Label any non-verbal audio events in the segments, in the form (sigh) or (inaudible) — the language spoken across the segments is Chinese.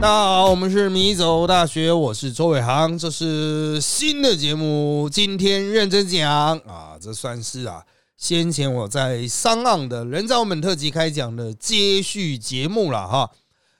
大家好，我们是米走大学，我是周伟航，这是新的节目，今天认真讲啊，这算是啊，先前我在商岸的人造本特辑开讲的接续节目了哈。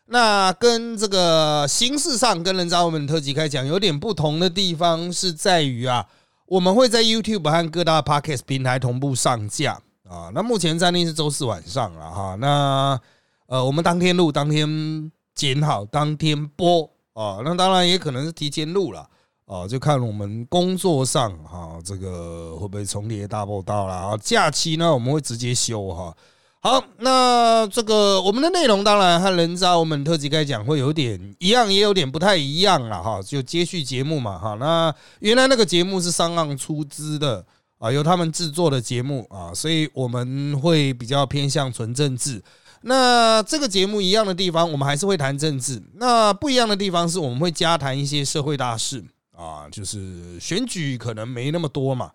那跟这个形式上跟人造本特辑开讲有点不同的地方是在于啊，我们会在 YouTube 和各大 Podcast 平台同步上架啊。那目前暂定是周四晚上了哈。那呃，我们当天录，当天。剪好当天播啊，那当然也可能是提前录了啊，就看我们工作上哈，这个会不会重叠大报道了啊？假期呢，我们会直接休哈。好，那这个我们的内容当然和人渣我们特辑该讲会有点一样，也有点不太一样了哈。就接续节目嘛哈。那原来那个节目是商岸出资的啊，由他们制作的节目啊，所以我们会比较偏向纯政治。那这个节目一样的地方，我们还是会谈政治。那不一样的地方是我们会加谈一些社会大事啊，就是选举可能没那么多嘛，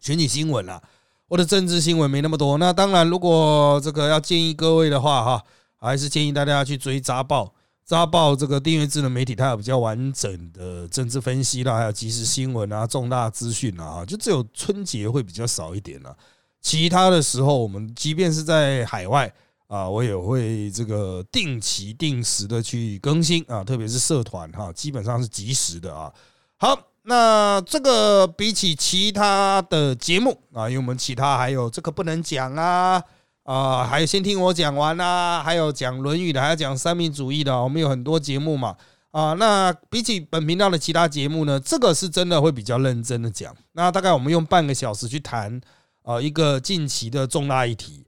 选举新闻啦，或者政治新闻没那么多。那当然，如果这个要建议各位的话哈，还是建议大家去追《扎报》。《扎报》这个订阅智能媒体，它有比较完整的政治分析啦，还有即时新闻啊、重大资讯啊，就只有春节会比较少一点了。其他的时候，我们即便是在海外。啊，我也会这个定期定时的去更新啊，特别是社团哈，基本上是及时的啊。好，那这个比起其他的节目啊，因为我们其他还有这个不能讲啊啊，还有先听我讲完啊，还有讲《论语》的，还要讲三民主义的，我们有很多节目嘛啊。那比起本频道的其他节目呢，这个是真的会比较认真的讲。那大概我们用半个小时去谈啊一个近期的重大议题。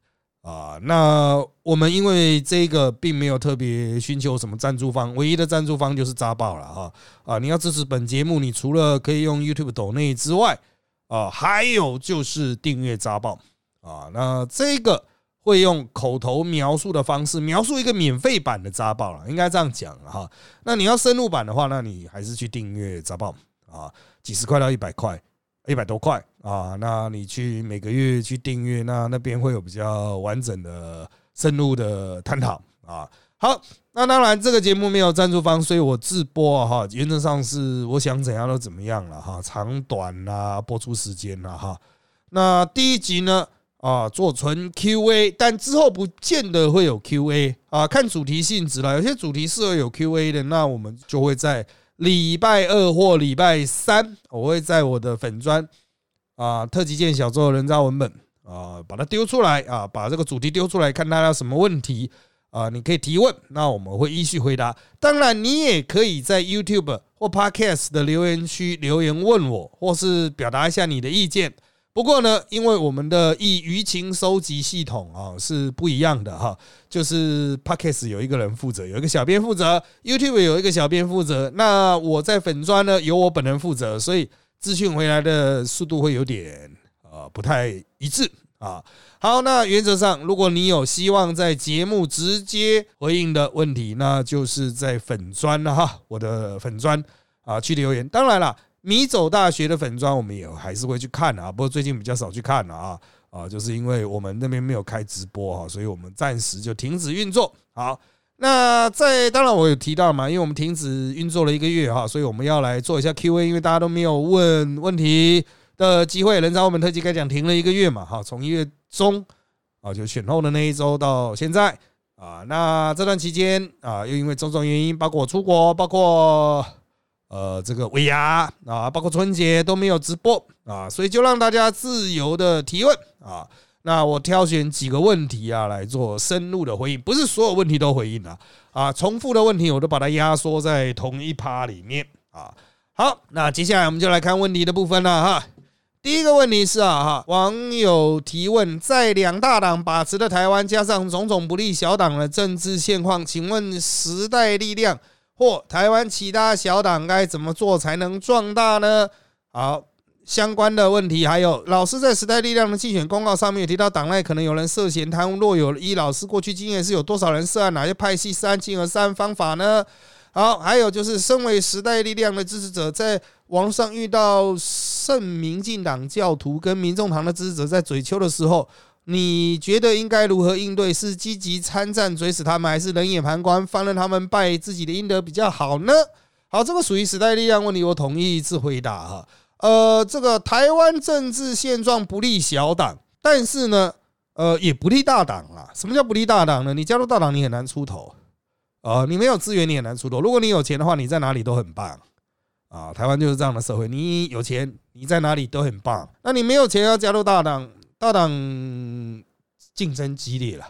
啊，那我们因为这个并没有特别寻求什么赞助方，唯一的赞助方就是扎报了哈啊！你要支持本节目，你除了可以用 YouTube 抖内之外，啊，还有就是订阅扎报啊。那这个会用口头描述的方式描述一个免费版的扎报了，应该这样讲哈。那你要深入版的话，那你还是去订阅扎报啊，几十块到一百块。一百多块啊，那你去每个月去订阅，那那边会有比较完整的、深入的探讨啊。好，那当然这个节目没有赞助方，所以我自播哈，原则上是我想怎样都怎么样了哈，长短啦，播出时间啦哈。那第一集呢啊，做纯 Q&A，但之后不见得会有 Q&A 啊，看主题性质了。有些主题适合有 Q&A 的，那我们就会在。礼拜二或礼拜三，我会在我的粉砖啊特级剑小周人渣文本啊把它丢出来啊，把这个主题丢出来，看大家什么问题啊，你可以提问，那我们会依序回答。当然，你也可以在 YouTube 或 Podcast 的留言区留言问我，或是表达一下你的意见。不过呢，因为我们的以舆情收集系统啊是不一样的哈，就是 Podcast 有一个人负责，有一个小编负责；YouTube 有一个小编负责。那我在粉砖呢，由我本人负责，所以资讯回来的速度会有点啊不太一致啊。好，那原则上，如果你有希望在节目直接回应的问题，那就是在粉砖了哈，我的粉砖啊去留言。当然了。米走大学的粉砖，我们也还是会去看啊，不过最近比较少去看了啊啊，就是因为我们那边没有开直播哈，所以我们暂时就停止运作。好，那在当然我有提到嘛，因为我们停止运作了一个月哈，所以我们要来做一下 Q&A，因为大家都没有问问题的机会。人潮我们特辑开讲停了一个月嘛，哈，从一月中啊就选后的那一周到现在啊，那这段期间啊，又因为种种原因，包括我出国，包括。呃，这个尾牙啊，包括春节都没有直播啊，所以就让大家自由的提问啊。那我挑选几个问题啊来做深入的回应，不是所有问题都回应啊啊，重复的问题我都把它压缩在同一趴里面啊。好，那接下来我们就来看问题的部分了哈。第一个问题是啊哈，网友提问，在两大党把持的台湾，加上种种不利小党的政治现况，请问时代力量？或台湾其他小党该怎么做才能壮大呢？好，相关的问题还有，老师在时代力量的竞选公告上面有提到，党内可能有人涉嫌贪污，若有一老师过去经验是有多少人涉案，哪些派系涉案，进而涉案方法呢？好，还有就是，身为时代力量的支持者，在网上遇到圣民进党教徒跟民众党的支持者在嘴丘的时候，你觉得应该如何应对？是积极参战追死他们，还是冷眼旁观，放任他们拜自己的阴德比较好呢？好，这个属于时代力量问题，我统一一次回答哈。呃，这个台湾政治现状不利小党，但是呢，呃，也不利大党啊。什么叫不利大党呢？你加入大党，你很难出头啊。你没有资源，你很难出头。如果你有钱的话，你在哪里都很棒啊。台湾就是这样的社会，你有钱，你在哪里都很棒。那你没有钱要加入大党，大党竞争激烈了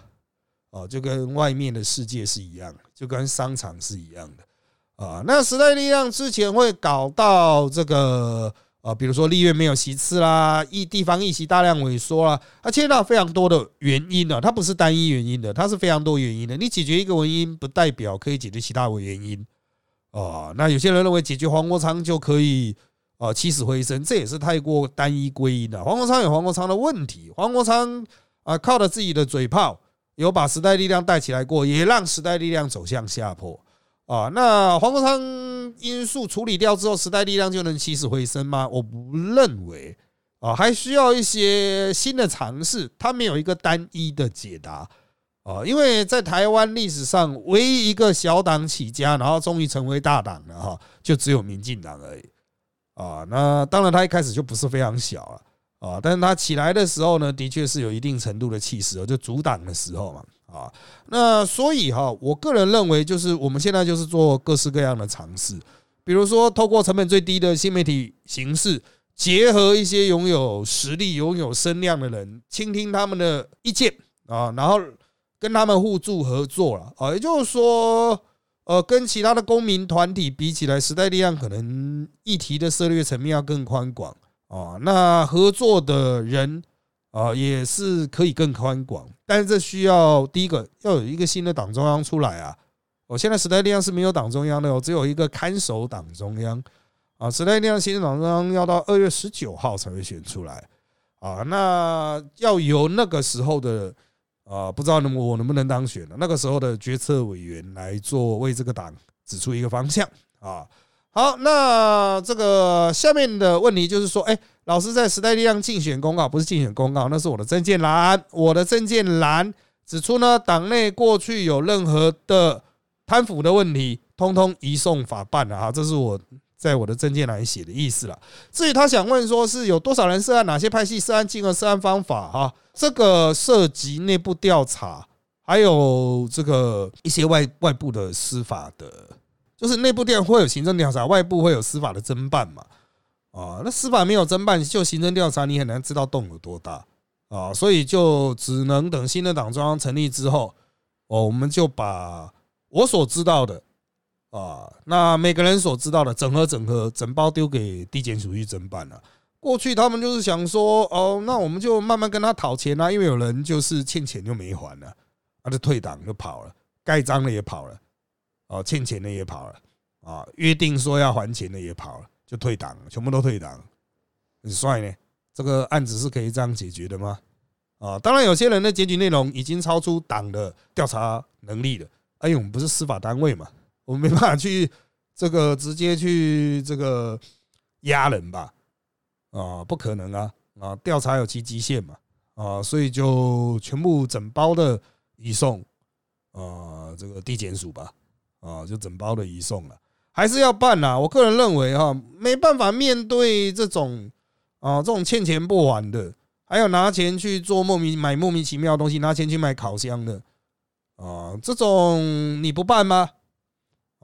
哦，就跟外面的世界是一样，就跟商场是一样的啊。那时代力量之前会搞到这个。啊，比如说立院没有席次啦，议地方议席大量萎缩啦，它牵到非常多的原因呢，它不是单一原因的，它是非常多原因的。你解决一个原因，不代表可以解决其他的原因啊。那有些人认为解决黄国昌就可以啊起死回生，这也是太过单一归因了。黄国昌有黄国昌的问题，黄国昌啊靠着自己的嘴炮，有把时代力量带起来过，也让时代力量走向下坡。啊，那黄国昌因素处理掉之后，时代力量就能起死回生吗？我不认为啊，还需要一些新的尝试。他没有一个单一的解答啊，因为在台湾历史上，唯一一个小党起家，然后终于成为大党的哈，就只有民进党而已啊。那当然，他一开始就不是非常小了啊，但是他起来的时候呢，的确是有一定程度的气势，就阻挡的时候嘛。啊，那所以哈，我个人认为，就是我们现在就是做各式各样的尝试，比如说透过成本最低的新媒体形式，结合一些拥有实力、拥有声量的人，倾听他们的意见啊，然后跟他们互助合作了啊，也就是说，呃，跟其他的公民团体比起来，时代力量可能议题的涉猎层面要更宽广啊，那合作的人。啊，也是可以更宽广，但是这需要第一个要有一个新的党中央出来啊！我现在时代力量是没有党中央的，哦只有一个看守党中央啊。时代力量新的党中央要到二月十九号才会选出来啊，那要由那个时候的啊，不知道能我能不能当选了？那个时候的决策委员来做为这个党指出一个方向啊。好，那这个下面的问题就是说，哎。老师在时代力量竞选公告，不是竞选公告，那是我的证件栏。我的证件栏指出呢，党内过去有任何的贪腐的问题，通通移送法办了哈。这是我在我的证件栏写的意思了。至于他想问说是有多少人涉案，哪些派系涉案金额、涉案方法哈，这个涉及内部调查，还有这个一些外外部的司法的，就是内部调会有行政调查，外部会有司法的侦办嘛。啊，那司法没有侦办，就行政调查，你很难知道洞有多大啊，所以就只能等新的党中央成立之后，哦，我们就把我所知道的啊，那每个人所知道的整合整合，整包丢给地检署去侦办了。过去他们就是想说，哦，那我们就慢慢跟他讨钱啊，因为有人就是欠钱就没还了，他就退党就跑了，盖章的也跑了，哦，欠钱的也跑了，啊，约定说要还钱的也跑了。就退党，全部都退党，很帅呢。这个案子是可以这样解决的吗？啊，当然，有些人的检举内容已经超出党的调查能力了。哎，我们不是司法单位嘛，我们没办法去这个直接去这个压人吧？啊，不可能啊！啊，调查有其极限嘛？啊，所以就全部整包的移送啊，这个地检署吧？啊，就整包的移送了。还是要办呐！我个人认为哈，没办法面对这种啊，这种欠钱不还的，还有拿钱去做莫名买莫名其妙的东西，拿钱去买烤箱的啊，这种你不办吗？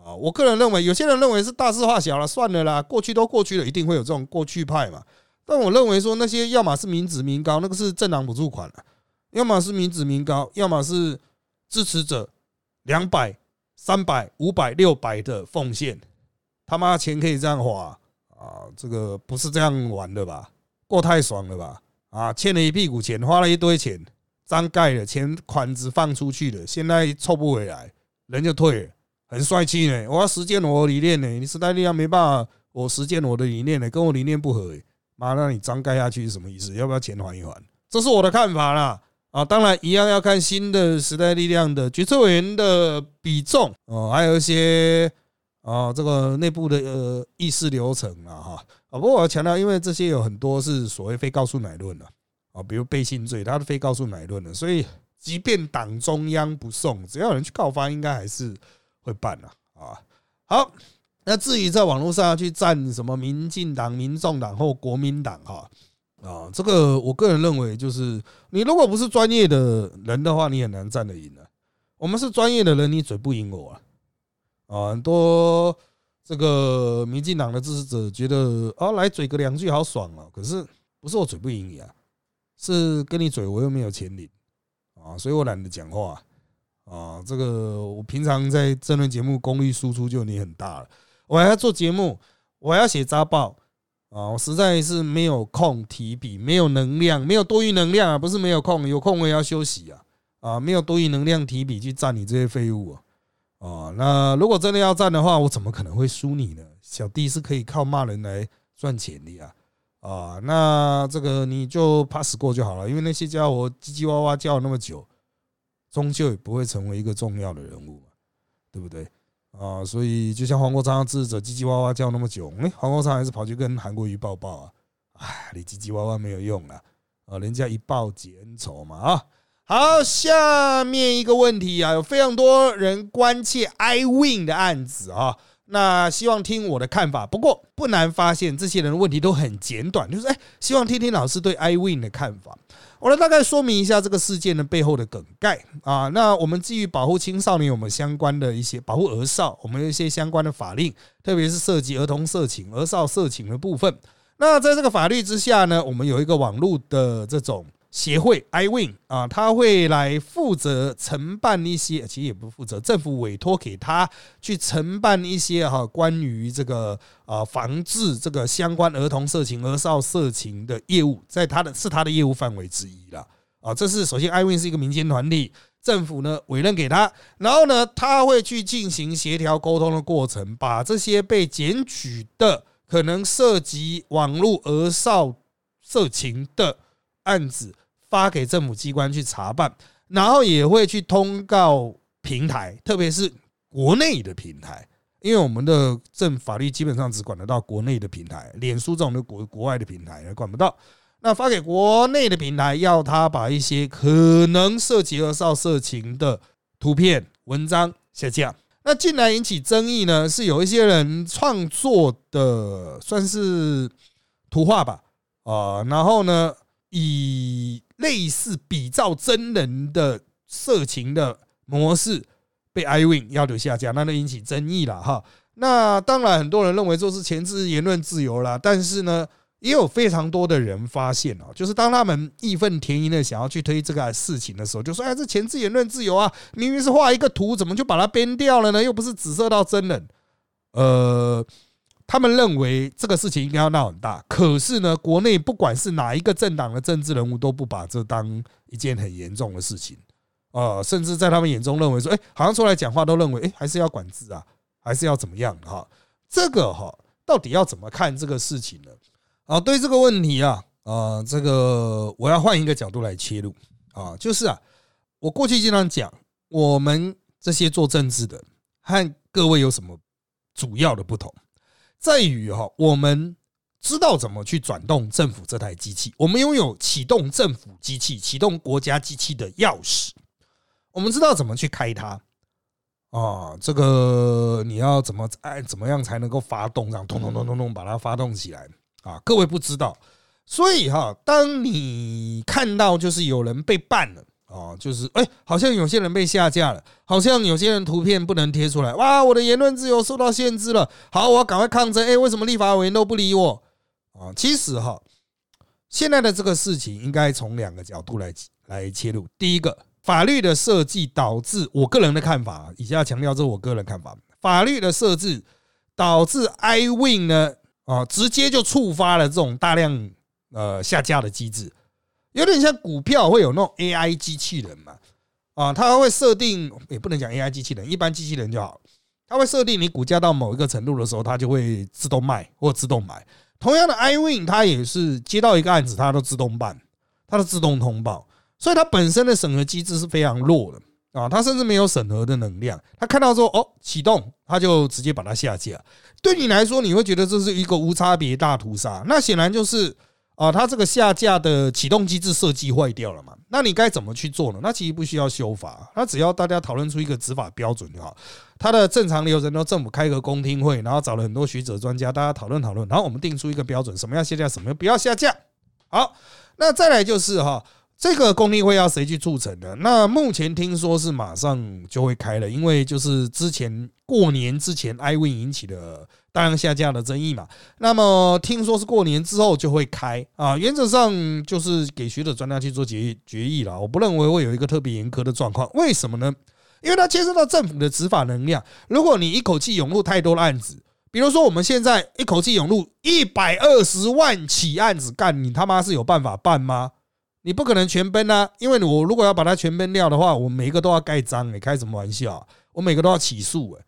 啊，我个人认为，有些人认为是大事化小了，算了啦，过去都过去了，一定会有这种过去派嘛。但我认为说，那些要么是民脂民膏，那个是政党补助款了；要么是民脂民膏，要么是支持者两百。三百、五百、六百的奉献，他妈钱可以这样花啊？这个不是这样玩的吧？过太爽了吧？啊，欠了一屁股钱，花了一堆钱，张盖了钱款子放出去了，现在凑不回来，人就退了，很帅气呢。我要实践我的理念呢，你时代力量没办法，我实践我的理念呢，跟我理念不合，妈，那你张盖下去是什么意思？要不要钱还一还？这是我的看法啦。啊，当然一样要看新的时代力量的决策委员的比重哦，还有一些啊，这个内部的呃议事流程啊哈啊。不过我要强调，因为这些有很多是所谓非告诉乃论的啊，比如背信罪，他是非告诉乃论的，所以即便党中央不送，只要有人去告发，应该还是会办的啊。好，那至于在网络上要去站什么民进党、民众党或国民党哈啊，这个我个人认为，就是你如果不是专业的人的话，你很难站得赢的。我们是专业的人，你嘴不赢我啊。啊，很多这个民进党的支持者觉得啊，来嘴个两句好爽啊，可是不是我嘴不赢你啊。是跟你嘴，我又没有钱领啊，所以我懒得讲话。啊这个我平常在争论节目功率输出就你很大了，我还要做节目，我还要写杂报啊，我实在是没有空提笔，没有能量，没有多余能量啊，不是没有空，有空我也要休息啊啊，没有多余能量提笔去赞你这些废物啊啊。那如果真的要赞的话，我怎么可能会输你呢？小弟是可以靠骂人来赚钱的呀。啊，那这个你就 pass 过就好了，因为那些家伙叽叽哇哇叫了那么久，终究也不会成为一个重要的人物，对不对？啊，所以就像黄国昌的支持者叽叽哇哇叫那么久，哎，黄国昌还是跑去跟韩国瑜抱抱啊，哎，你叽叽哇哇没有用啊，啊，人家一报解恩仇嘛啊。好，下面一个问题啊，有非常多人关切 I Win 的案子啊。那希望听我的看法，不过不难发现，这些人的问题都很简短，就是哎，希望听听老师对 I Win 的看法。我来大概说明一下这个事件的背后的梗概啊。那我们基于保护青少年，我们相关的一些保护儿少，我们有一些相关的法令，特别是涉及儿童色情、儿少色情的部分。那在这个法律之下呢，我们有一个网络的这种。协会 iwin 啊，他会来负责承办一些，其实也不负责，政府委托给他去承办一些哈，关于这个啊防治这个相关儿童色情、儿少色情的业务，在他的是他的业务范围之一了啊。这是首先，iwin 是一个民间团体，政府呢委任给他，然后呢，他会去进行协调沟通的过程，把这些被检举的可能涉及网络儿少色情的案子。发给政府机关去查办，然后也会去通告平台，特别是国内的平台，因为我们的政法律基本上只管得到国内的平台，脸书这种的国国外的平台也管不到。那发给国内的平台，要他把一些可能涉及儿少色情的图片、文章下架。那近来引起争议呢，是有一些人创作的，算是图画吧，啊，然后呢以类似比照真人的色情的模式被 iwin 要求下架，那就引起争议了哈。那当然，很多人认为这是前置言论自由啦，但是呢，也有非常多的人发现哦，就是当他们义愤填膺的想要去推这个事情的时候，就说：“哎，这前置言论自由啊，明明是画一个图，怎么就把它编掉了呢？又不是紫色到真人。”呃。他们认为这个事情应该要闹很大，可是呢，国内不管是哪一个政党的政治人物都不把这当一件很严重的事情啊，甚至在他们眼中认为说，哎，好像出来讲话都认为，哎，还是要管制啊，还是要怎么样哈？这个哈，到底要怎么看这个事情呢？啊，对这个问题啊，啊，这个我要换一个角度来切入啊，就是啊，我过去经常讲，我们这些做政治的和各位有什么主要的不同？在于哈，我们知道怎么去转动政府这台机器，我们拥有启动政府机器、启动国家机器的钥匙，我们知道怎么去开它啊。这个你要怎么哎怎么样才能够发动，这样咚咚咚咚咚把它发动起来啊？各位不知道，所以哈，当你看到就是有人被办了。哦，就是哎，好像有些人被下架了，好像有些人图片不能贴出来，哇，我的言论自由受到限制了。好，我要赶快抗争。哎，为什么立法委员都不理我？啊，其实哈，现在的这个事情应该从两个角度来来切入。第一个，法律的设计导致我个人的看法，以下强调这是我个人看法。法律的设置导致 I Win 呢，啊，直接就触发了这种大量呃下架的机制。有点像股票会有那种 AI 机器人嘛，啊，它会设定，也不能讲 AI 机器人，一般机器人就好，它会设定你股价到某一个程度的时候，它就会自动卖或自动买。同样的，iwin 它也是接到一个案子，它都自动办，它的自动通报，所以它本身的审核机制是非常弱的啊，它甚至没有审核的能量。它看到说哦启动，它就直接把它下架。对你来说，你会觉得这是一个无差别大屠杀，那显然就是。啊，它这个下架的启动机制设计坏掉了嘛？那你该怎么去做呢？那其实不需要修法，那只要大家讨论出一个执法标准就好。它的正常流程都政府开个公听会，然后找了很多学者专家，大家讨论讨论，然后我们定出一个标准，什么样下架，什么不要下架。好，那再来就是哈。这个公立会要谁去促成的？那目前听说是马上就会开了，因为就是之前过年之前，iWin 引起的大量下架的争议嘛。那么听说是过年之后就会开啊，原则上就是给学者专家去做决决议了。我不认为会有一个特别严苛的状况，为什么呢？因为它牵涉到政府的执法能量。如果你一口气涌入太多的案子，比如说我们现在一口气涌入一百二十万起案子，干你他妈是有办法办吗？你不可能全崩啊，因为我如果要把它全崩掉的话，我每一个都要盖章，你开什么玩笑？我每个都要起诉，哎，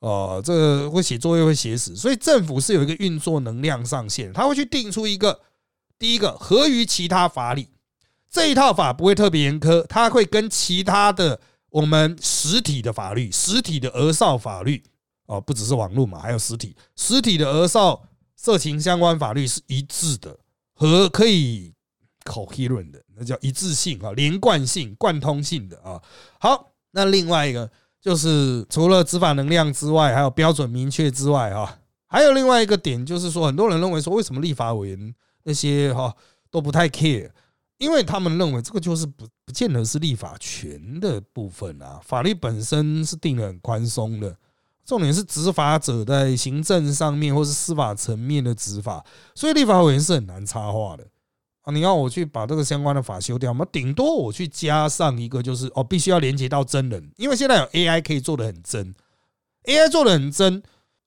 哦，这个会写作业会写死，所以政府是有一个运作能量上限，他会去定出一个第一个合于其他法理这一套法不会特别严苛，它会跟其他的我们实体的法律、实体的儿少法律哦，不只是网络嘛，还有实体实体的儿少色情相关法律是一致的，和可以。Coherent 的那叫一致性啊，连贯性、贯通性的啊。好，那另外一个就是除了执法能量之外，还有标准明确之外啊，还有另外一个点就是说，很多人认为说，为什么立法委员那些哈都不太 care？因为他们认为这个就是不不见得是立法权的部分啊，法律本身是定的很宽松的，重点是执法者在行政上面或是司法层面的执法，所以立法委员是很难插话的。啊，你要我去把这个相关的法修掉吗？顶多我去加上一个，就是哦，必须要连接到真人，因为现在有 AI 可以做的很真，AI 做的很真，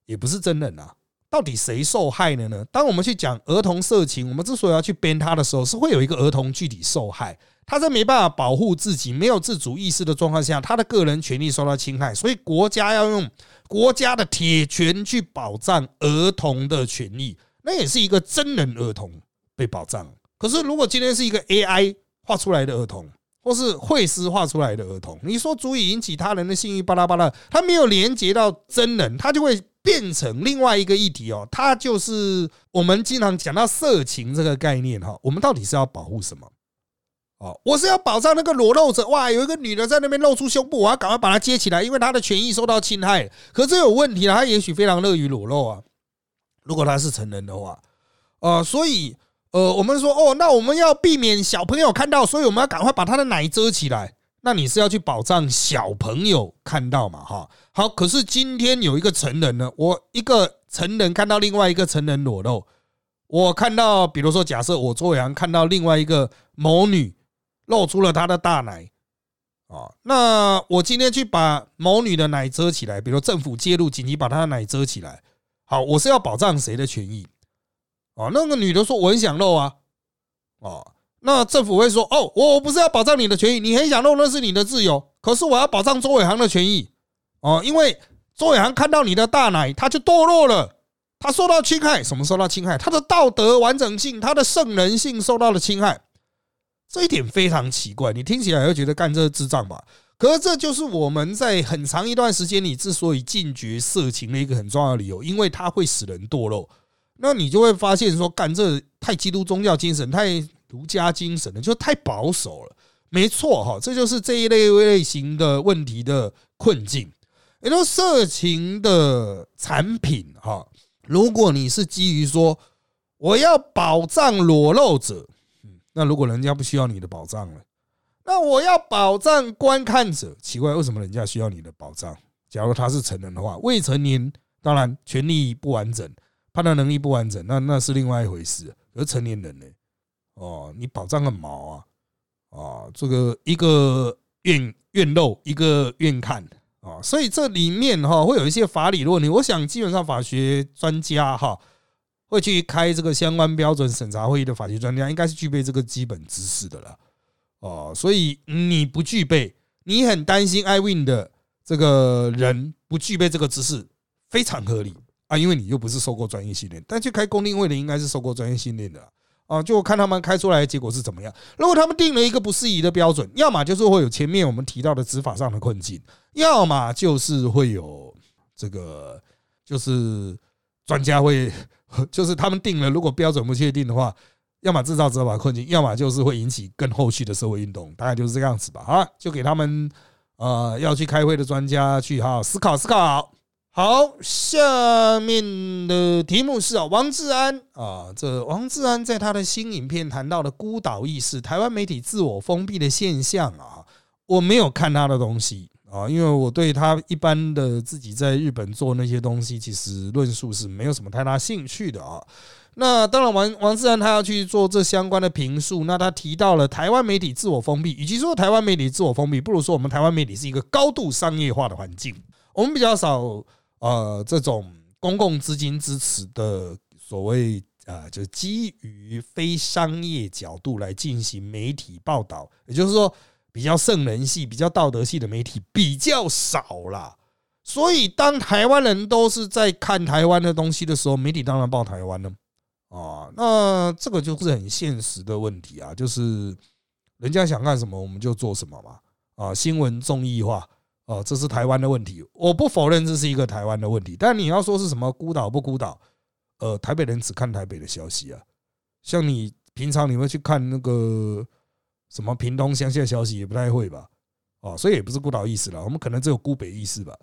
也不是真人啊。到底谁受害了呢？当我们去讲儿童色情，我们之所以要去编他的时候，是会有一个儿童具体受害，他在没办法保护自己、没有自主意识的状况下，他的个人权利受到侵害，所以国家要用国家的铁拳去保障儿童的权利，那也是一个真人儿童被保障。可是，如果今天是一个 AI 画出来的儿童，或是绘师画出来的儿童，你说足以引起他人的性欲巴拉巴拉，他没有连接到真人，他就会变成另外一个议题哦。他就是我们经常讲到色情这个概念哈，我们到底是要保护什么？哦，我是要保障那个裸露者，哇，有一个女的在那边露出胸部，我要赶快把她接起来，因为她的权益受到侵害。可是有问题了，她也许非常乐于裸露啊，如果她是成人的话，呃，所以。呃，我们说哦，那我们要避免小朋友看到，所以我们要赶快把他的奶遮起来。那你是要去保障小朋友看到嘛？哈，好。可是今天有一个成人呢，我一个成人看到另外一个成人裸露，我看到，比如说假设我周阳看到另外一个某女露出了她的大奶啊，那我今天去把某女的奶遮起来，比如政府介入紧急把她的奶遮起来，好，我是要保障谁的权益？哦，那个女的说我很想露啊，哦，那政府会说哦，我我不是要保障你的权益，你很想露那是你的自由，可是我要保障周伟航的权益哦，因为周伟航看到你的大奶，他就堕落了，他受到侵害，什么受到侵害？他的道德完整性，他的圣人性受到了侵害，这一点非常奇怪，你听起来会觉得干这智障吧？可是这就是我们在很长一段时间里之所以禁绝色情的一个很重要的理由，因为它会使人堕落。那你就会发现说，干这太基督宗教精神、太儒家精神了，就太保守了。没错哈，这就是这一类类型的问题的困境。也就色情的产品哈，如果你是基于说我要保障裸露者，那如果人家不需要你的保障了，那我要保障观看者，奇怪，为什么人家需要你的保障？假如他是成人的话，未成年当然权利不完整。判断能力不完整，那那是另外一回事。而成年人呢？哦，你保障个毛啊！啊，这个一个愿愿漏，一个愿看啊，所以这里面哈会有一些法理论题。我想基本上法学专家哈会去开这个相关标准审查会议的法学专家，应该是具备这个基本知识的了。哦，所以你不具备，你很担心 iWin 的这个人不具备这个知识，非常合理。啊，因为你又不是受过专业训练，但去开公定会的应该是受过专业训练的啊。就看他们开出来的结果是怎么样。如果他们定了一个不适宜的标准，要么就是会有前面我们提到的执法上的困境，要么就是会有这个，就是专家会，(laughs) 就是他们定了，如果标准不确定的话，要么制造执法困境，要么就是会引起更后续的社会运动，大概就是这个样子吧。好，就给他们呃要去开会的专家去好好思考思考。好，下面的题目是啊，王志安啊，这王志安在他的新影片谈到的孤岛意识、台湾媒体自我封闭的现象啊，我没有看他的东西啊，因为我对他一般的自己在日本做那些东西，其实论述是没有什么太大兴趣的啊。那当然，王王志安他要去做这相关的评述，那他提到了台湾媒体自我封闭，与其说台湾媒体自我封闭，不如说我们台湾媒体是一个高度商业化的环境，我们比较少。呃，这种公共资金支持的所谓啊，就基于非商业角度来进行媒体报道，也就是说，比较圣人系、比较道德系的媒体比较少啦。所以，当台湾人都是在看台湾的东西的时候，媒体当然报台湾了啊。那这个就是很现实的问题啊，就是人家想干什么我们就做什么嘛。啊，新闻综艺化。哦，这是台湾的问题，我不否认这是一个台湾的问题。但你要说是什么孤岛不孤岛？呃，台北人只看台北的消息啊。像你平常你会去看那个什么屏东乡下消息，也不太会吧？哦，所以也不是孤岛意思了，我们可能只有孤北意思吧。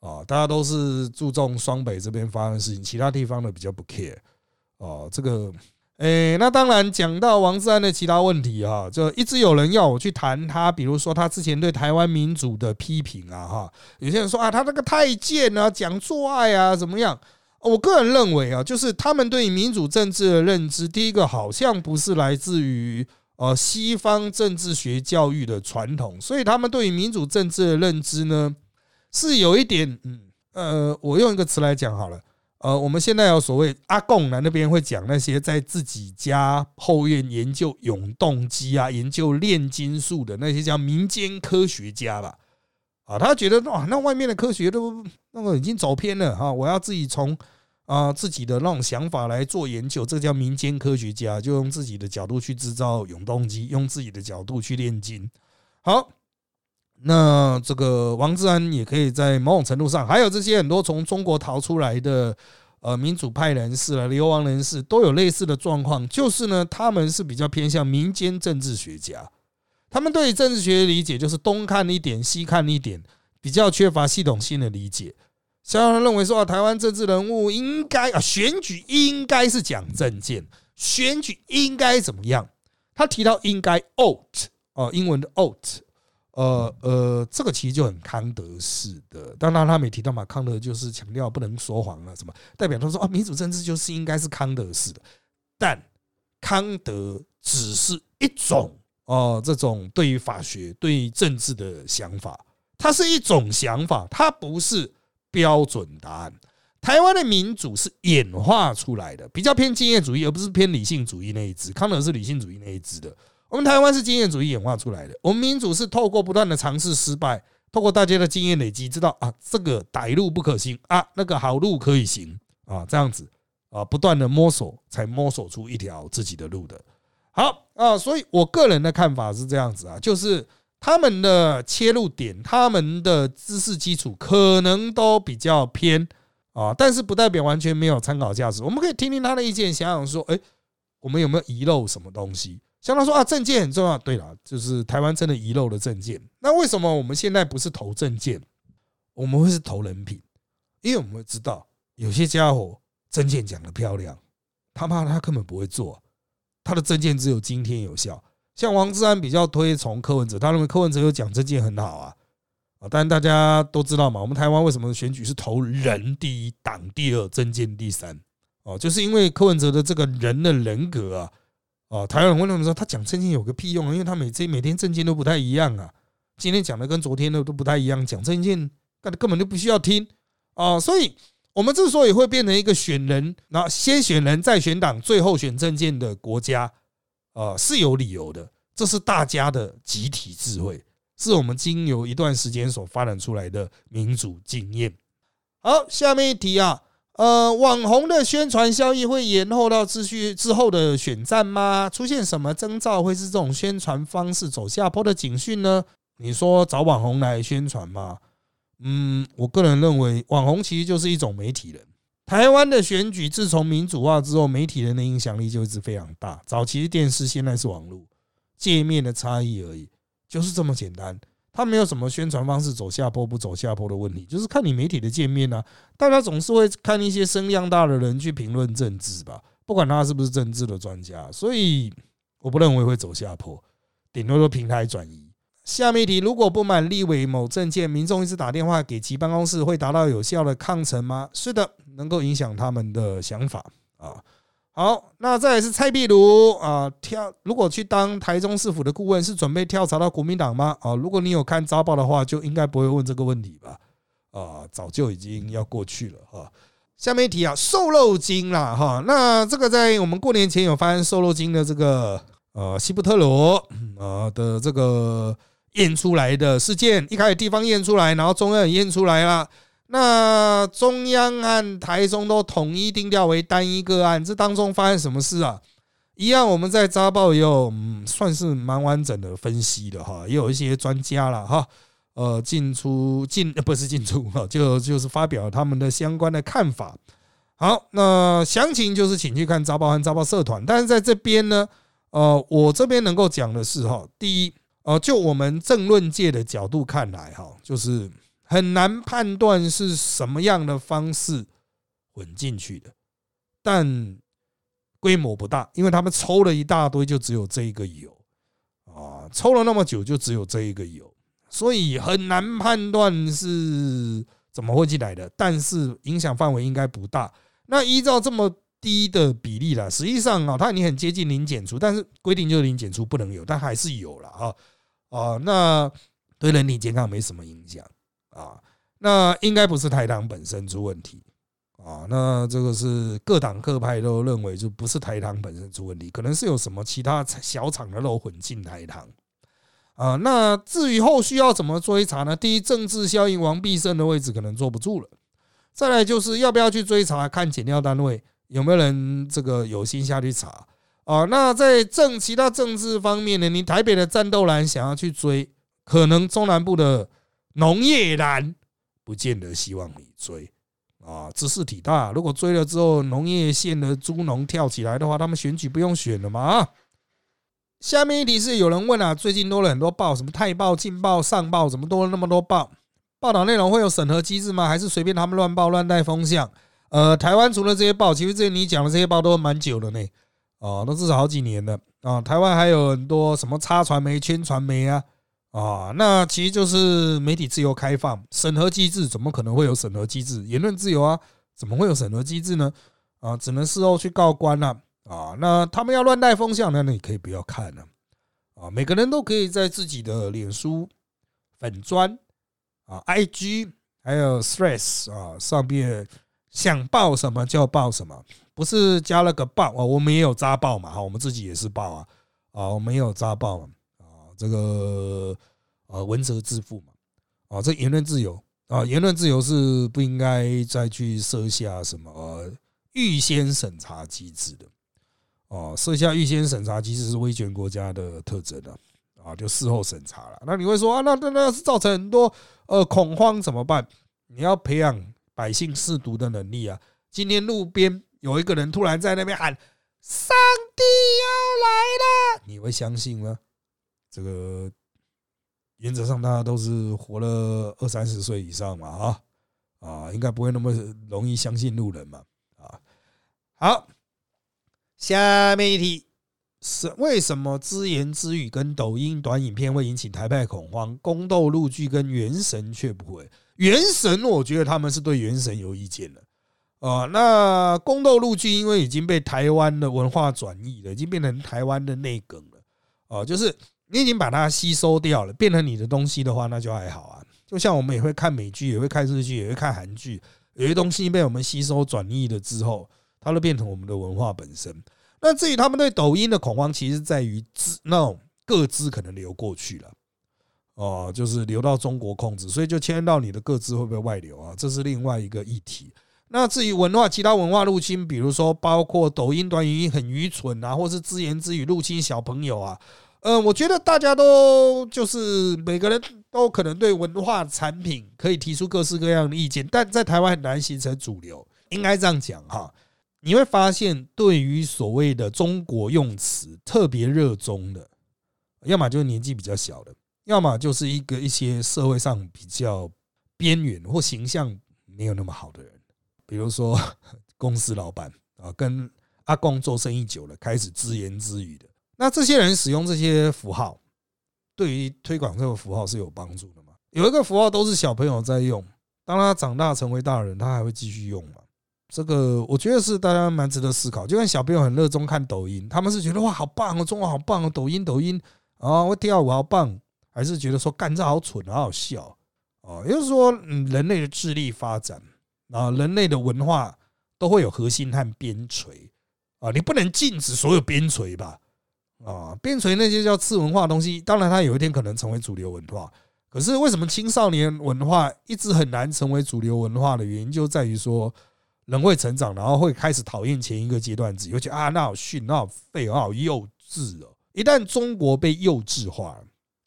啊，大家都是注重双北这边发生的事情，其他地方的比较不 care。哦，这个。诶，那当然讲到王志安的其他问题哈，就一直有人要我去谈他，比如说他之前对台湾民主的批评啊哈，有些人说啊，他那个太监啊，讲做爱啊怎么样？我个人认为啊，就是他们对于民主政治的认知，第一个好像不是来自于呃西方政治学教育的传统，所以他们对于民主政治的认知呢，是有一点嗯呃，我用一个词来讲好了。呃，我们现在有所谓阿贡呢，那边会讲那些在自己家后院研究永动机啊、研究炼金术的那些叫民间科学家吧。啊，他觉得哇，那外面的科学都那个已经走偏了哈，我要自己从啊自己的那种想法来做研究，这叫民间科学家，就用自己的角度去制造永动机，用自己的角度去炼金。好，那这个王志安也可以在某种程度上，还有这些很多从中国逃出来的。呃，民主派人士了，流亡人士都有类似的状况，就是呢，他们是比较偏向民间政治学家，他们对政治学的理解就是东看一点，西看一点，比较缺乏系统性的理解。像认为说啊，台湾政治人物应该啊，选举应该是讲政见，选举应该怎么样？他提到应该 out 哦，英文的 out。呃呃，这个其实就很康德式的，当然他没提到嘛，康德就是强调不能说谎了，什么代表他说啊，民主政治就是应该是康德式的，但康德只是一种哦，这种对于法学、对于政治的想法，它是一种想法，它不是标准答案。台湾的民主是演化出来的，比较偏经验主义，而不是偏理性主义那一支。康德是理性主义那一支的。我们台湾是经验主义演化出来的，我们民主是透过不断的尝试失败，透过大家的经验累积，知道啊这个歹路不可行啊，那个好路可以行啊，这样子啊，不断的摸索才摸索出一条自己的路的。好啊，所以我个人的看法是这样子啊，就是他们的切入点，他们的知识基础可能都比较偏啊，但是不代表完全没有参考价值。我们可以听听他的意见，想想说，哎，我们有没有遗漏什么东西？像他说啊，证件很重要。对了，就是台湾真的遗漏了证件。那为什么我们现在不是投证件，我们会是投人品？因为我们会知道有些家伙证件讲的漂亮，他怕他根本不会做，他的证件只有今天有效。像王志安比较推崇柯文哲，他认为柯文哲有讲证件很好啊啊！但大家都知道嘛，我们台湾为什么选举是投人第一，党第二，证件第三？哦，就是因为柯文哲的这个人的人格啊。哦，台湾人问他们说，他讲证件有个屁用啊？因为他每这每天证件都不太一样啊。今天讲的跟昨天的都不太一样，讲证件，那根本就不需要听啊。所以，我们之所以会变成一个选人，那先选人再选党，最后选证件的国家，啊，是有理由的。这是大家的集体智慧，是我们经由一段时间所发展出来的民主经验。好，下面一题啊。呃，网红的宣传效益会延后到秩序之后的选战吗？出现什么征兆会是这种宣传方式走下坡的警讯呢？你说找网红来宣传吗？嗯，我个人认为，网红其实就是一种媒体人，台湾的选举自从民主化之后，媒体人的影响力就一直非常大。早期是电视，现在是网络，界面的差异而已，就是这么简单。他没有什么宣传方式走下坡不走下坡的问题，就是看你媒体的界面啊。大家总是会看一些声量大的人去评论政治吧，不管他是不是政治的专家，所以我不认为会走下坡，顶多说平台转移。下面一题：如果不满立委某证件，民众一直打电话给其办公室，会达到有效的抗争吗？是的，能够影响他们的想法啊。好，那再来是蔡壁如啊，跳如果去当台中市府的顾问，是准备跳槽到国民党吗？啊，如果你有看早报的话，就应该不会问这个问题吧？啊，早就已经要过去了哈。下面一题啊，瘦肉精啦哈，那这个在我们过年前有发生瘦肉精的这个呃西布特罗啊的这个。验出来的事件，一开始地方验出来，然后中央也验出来了。那中央和台中都统一定调为单一个案，这当中发生什么事啊？一样，我们在扎报也有嗯算是蛮完整的分析的哈，也有一些专家了哈，呃，进出进不是进出 (laughs) 哈，就就是发表他们的相关的看法。好，那详情就是请去看扎报和扎报社团。但是在这边呢，呃，我这边能够讲的是哈，第一。呃，就我们政论界的角度看来，哈，就是很难判断是什么样的方式混进去的，但规模不大，因为他们抽了一大堆，就只有这一个有啊，抽了那么久，就只有这一个有，所以很难判断是怎么会进来的，但是影响范围应该不大。那依照这么低的比例了，实际上啊，它已经很接近零检出，但是规定就是零检出不能有，但还是有了啊。啊，那对人体健康没什么影响啊，那应该不是台糖本身出问题啊，那这个是各党各派都认为就不是台糖本身出问题，可能是有什么其他小厂的肉混进台糖啊。那至于后续要怎么追查呢？第一，政治效应，王必胜的位置可能坐不住了；再来就是要不要去追查，看检调单位有没有人这个有心下去查。啊，那在政其他政治方面呢？你台北的战斗蓝想要去追，可能中南部的农业蓝不见得希望你追啊。知识体大，如果追了之后，农业县的猪农跳起来的话，他们选举不用选了嘛？下面一题是有人问啊，最近多了很多报，什么泰报、劲报、上报，怎么多了那么多报？报道内容会有审核机制吗？还是随便他们乱报乱带风向？呃，台湾除了这些报，其实这你讲的这些报都蛮久了呢。哦，都至少好几年了啊！台湾还有很多什么差传媒、圈传媒啊啊，那其实就是媒体自由开放，审核机制怎么可能会有审核机制？言论自由啊，怎么会有审核机制呢？啊，只能事后去告官了啊！那他们要乱带风向，那你可以不要看了啊！每个人都可以在自己的脸书粉砖啊、IG 还有 Stress 啊上面想报什么就报什么。不是加了个报啊，我们也有扎报嘛，哈，我们自己也是报啊，啊，我们也有扎报嘛，这个呃，文责自负嘛，啊，这言论自由啊，言论自由是不应该再去设下什么预先审查机制的，哦，设下预先审查机制是威权国家的特征啊，啊，就事后审查了。那你会说啊，那那那是造成很多呃恐慌怎么办？你要培养百姓试读的能力啊。今天路边。有一个人突然在那边喊：“上帝要来了！”你会相信吗？这个原则上大家都是活了二三十岁以上嘛，啊啊，应该不会那么容易相信路人嘛，啊。好，下面一题是为什么自言自语跟抖音短影片会引起台派恐慌，宫斗陆剧跟原神却不会？原神，我觉得他们是对原神有意见的。哦，那宫斗陆剧因为已经被台湾的文化转移了，已经变成台湾的内梗了。哦，就是你已经把它吸收掉了，变成你的东西的话，那就还好啊。就像我们也会看美剧，也会看日剧，也会看韩剧，有些东西被我们吸收转移了之后，它都变成我们的文化本身。那至于他们对抖音的恐慌，其实在于资那种各资可能流过去了，哦，就是流到中国控制，所以就牵到你的各资会不会外流啊？这是另外一个议题。那至于文化，其他文化入侵，比如说包括抖音短语音很愚蠢啊，或是自言自语入侵小朋友啊，呃，我觉得大家都就是每个人都可能对文化产品可以提出各式各样的意见，但在台湾很难形成主流，应该这样讲哈。你会发现，对于所谓的中国用词特别热衷的，要么就是年纪比较小的，要么就是一个一些社会上比较边缘或形象没有那么好的人，比如说公司老板啊，跟阿公做生意久了，开始自言自语的。那这些人使用这些符号，对于推广这个符号是有帮助的吗？有一个符号都是小朋友在用，当他长大成为大人，他还会继续用吗？这个我觉得是大家蛮值得思考。就跟小朋友很热衷看抖音，他们是觉得哇好棒哦，中国好棒哦，抖音抖音啊，我跳舞好棒，还是觉得说干这好蠢，好好笑哦？也就是说，嗯，人类的智力发展啊，人类的文化都会有核心和边陲啊，你不能禁止所有边陲吧？啊，边陲那些叫次文化的东西，当然它有一天可能成为主流文化。可是为什么青少年文化一直很难成为主流文化的原因，就在于说。人会成长，然后会开始讨厌前一个阶段自己，会觉得啊，那好逊，那好废，那好幼稚哦。一旦中国被幼稚化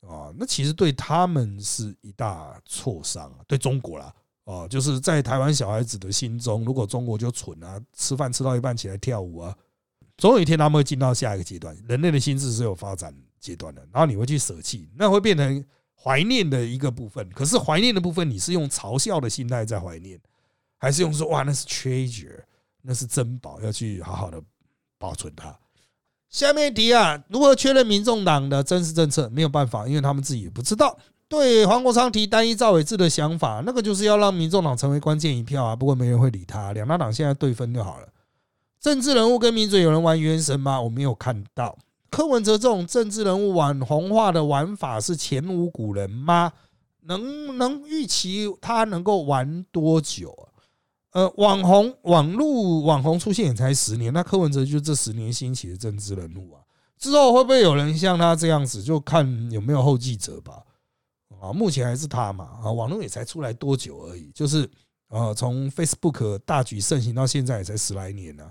啊，那其实对他们是一大挫伤啊。对中国啦，哦，就是在台湾小孩子的心中，如果中国就蠢啊，吃饭吃到一半起来跳舞啊，总有一天他们会进到下一个阶段。人类的心智是有发展阶段的，然后你会去舍弃，那会变成怀念的一个部分。可是怀念的部分，你是用嘲笑的心态在怀念。还是用说哇，那是 treasure，那是珍宝，要去好好的保存它。下面一题啊，如何确认民众党的真实政策？没有办法，因为他们自己也不知道。对黄国昌提单一赵伟志的想法，那个就是要让民众党成为关键一票啊。不过没人会理他，两大党现在对分就好了。政治人物跟民嘴有人玩原神吗？我没有看到。柯文哲这种政治人物网红化的玩法是前无古人吗？能能预期他能够玩多久啊？呃，网红网络网红出现也才十年，那柯文哲就这十年兴起的政治人物啊，之后会不会有人像他这样子，就看有没有后继者吧。啊，目前还是他嘛，啊，网络也才出来多久而已，就是啊，从 Facebook 大举盛行到现在也才十来年呢。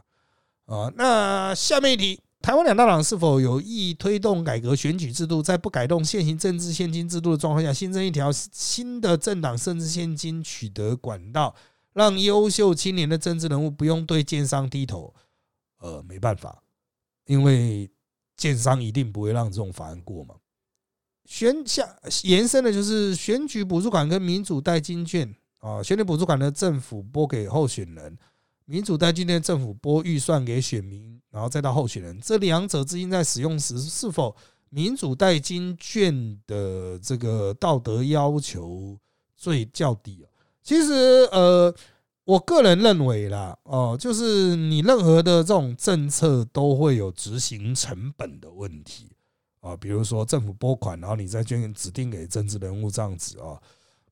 啊那下面一题，台湾两大党是否有意推动改革选举制度，在不改动现行政治现金制度的状况下，新增一条新的政党政治现金取得管道？让优秀青年的政治人物不用对建商低头，呃，没办法，因为建商一定不会让这种法案过嘛。选下延伸的就是选举补助款跟民主代金券啊，选举补助款的政府拨给候选人，民主代金券政府拨预算给选民，然后再到候选人，这两者之间在使用时是否民主代金券的这个道德要求最较低？其实，呃，我个人认为啦，哦，就是你任何的这种政策都会有执行成本的问题啊，比如说政府拨款，然后你再捐指定给政治人物这样子啊，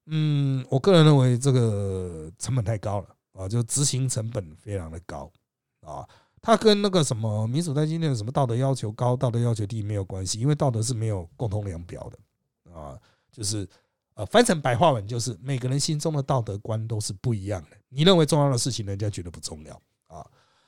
嗯，我个人认为这个成本太高了啊，就执行成本非常的高啊，它跟那个什么民主在今天的什么道德要求高、道德要求低没有关系，因为道德是没有共同量表的啊，就是。呃，翻成白话文就是每个人心中的道德观都是不一样的。你认为重要的事情，人家觉得不重要啊。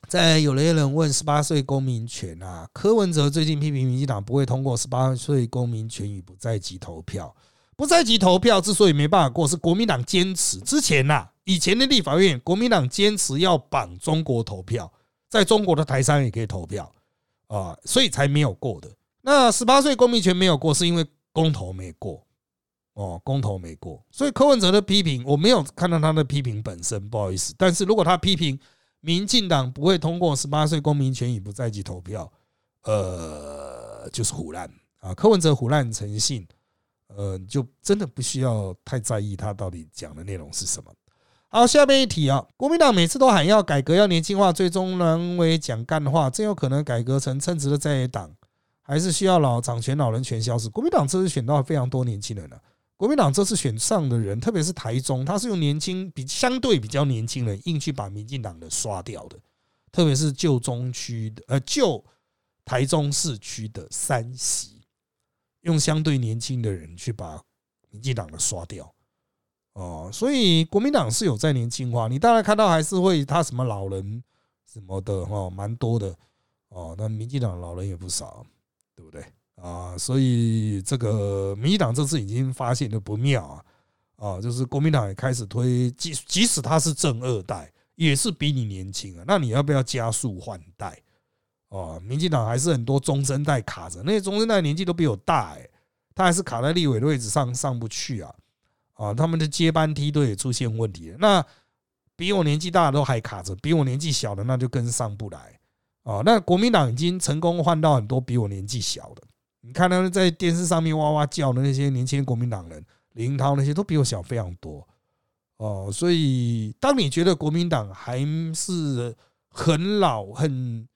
在有些人问十八岁公民权啊，柯文哲最近批评民进党不会通过十八岁公民权与不在籍投票。不在籍投票之所以没办法过，是国民党坚持之前呐，以前的立法院国民党坚持要绑中国投票，在中国的台商也可以投票啊，所以才没有过的。那十八岁公民权没有过，是因为公投没过。哦，公投没过，所以柯文哲的批评我没有看到他的批评本身，不好意思。但是如果他批评民进党不会通过十八岁公民权已不在籍投票，呃，就是胡乱啊。柯文哲胡乱成性，呃，就真的不需要太在意他到底讲的内容是什么。好，下面一题啊，国民党每次都喊要改革，要年轻化，最终沦为讲干话，真有可能改革成称职的在野党，还是需要老掌权老人权消失？国民党这次选到非常多年轻人了。国民党这次选上的人，特别是台中，他是用年轻比相对比较年轻人硬去把民进党的刷掉的，特别是旧中区的呃旧台中市区的三席，用相对年轻的人去把民进党的刷掉哦，所以国民党是有在年轻化，你当然看到还是会他什么老人什么的哈，蛮多的哦，那民进党老人也不少，对不对？啊，所以这个民进党这次已经发现的不妙啊，啊，就是国民党也开始推，即即使他是正二代，也是比你年轻啊。那你要不要加速换代？哦，民进党还是很多中生代卡着，那些中生代年纪都比我大哎，他还是卡在立委的位置上上不去啊。啊，他们的接班梯队也出现问题。那比我年纪大的都还卡着，比我年纪小的那就更上不来啊。那国民党已经成功换到很多比我年纪小的，你看他们在电视上面哇哇叫的那些年轻国民党人，林涛那些都比我小非常多哦。所以，当你觉得国民党还是很老、很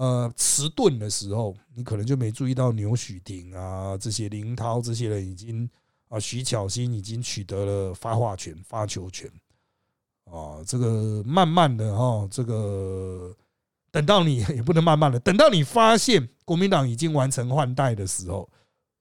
呃迟钝的时候，你可能就没注意到牛许婷啊这些林涛这些人已经。啊，徐巧芯已经取得了发话权、发球权，啊，这个慢慢的哈，这个等到你也不能慢慢的，等到你发现国民党已经完成换代的时候，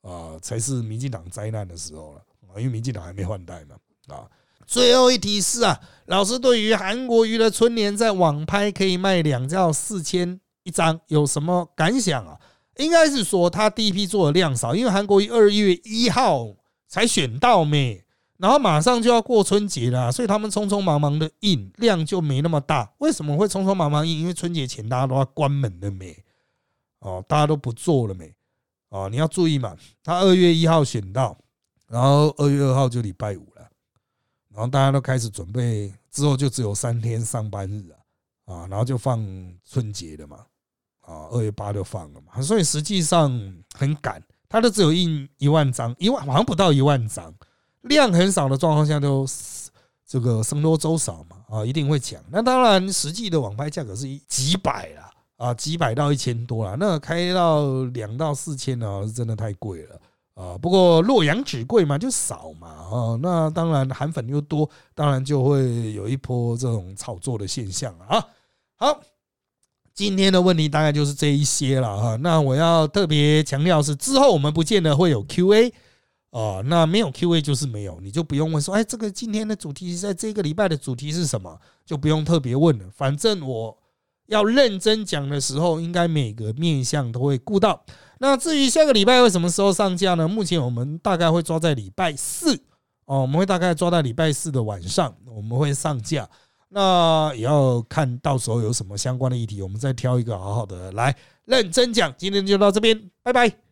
啊，才是民进党灾难的时候了啊，因为民进党还没换代嘛，啊，最后一题是啊，老师对于韩国瑜的春联在网拍可以卖两到四千一张，有什么感想啊？应该是说他第一批做的量少，因为韩国瑜二月一号。才选到没，然后马上就要过春节了，所以他们匆匆忙忙的印量就没那么大。为什么会匆匆忙忙印？因为春节前大家都要关门了没？哦，大家都不做了没？哦，你要注意嘛。他二月一号选到，然后二月二号就礼拜五了，然后大家都开始准备，之后就只有三天上班日了，啊，然后就放春节的嘛，啊，二月八就放了嘛，所以实际上很赶。它都只有印一万张，一万好像不到一万张，量很少的状况下都这个僧多粥少嘛啊，一定会抢。那当然，实际的网拍价格是一几百啦啊，几百到一千多啦，那开到两到四千呢，是真的太贵了啊。不过洛阳纸贵嘛，就少嘛啊。那当然韩粉又多，当然就会有一波这种炒作的现象啊。好。今天的问题大概就是这一些了哈。那我要特别强调是，之后我们不见得会有 Q&A 啊。那没有 Q&A 就是没有，你就不用问说，哎，这个今天的主题在这个礼拜的主题是什么，就不用特别问了。反正我要认真讲的时候，应该每个面向都会顾到。那至于下个礼拜会什么时候上架呢？目前我们大概会抓在礼拜四哦，我们会大概抓在礼拜四的晚上，我们会上架。那也要看到时候有什么相关的议题，我们再挑一个好好的来认真讲。今天就到这边，拜拜。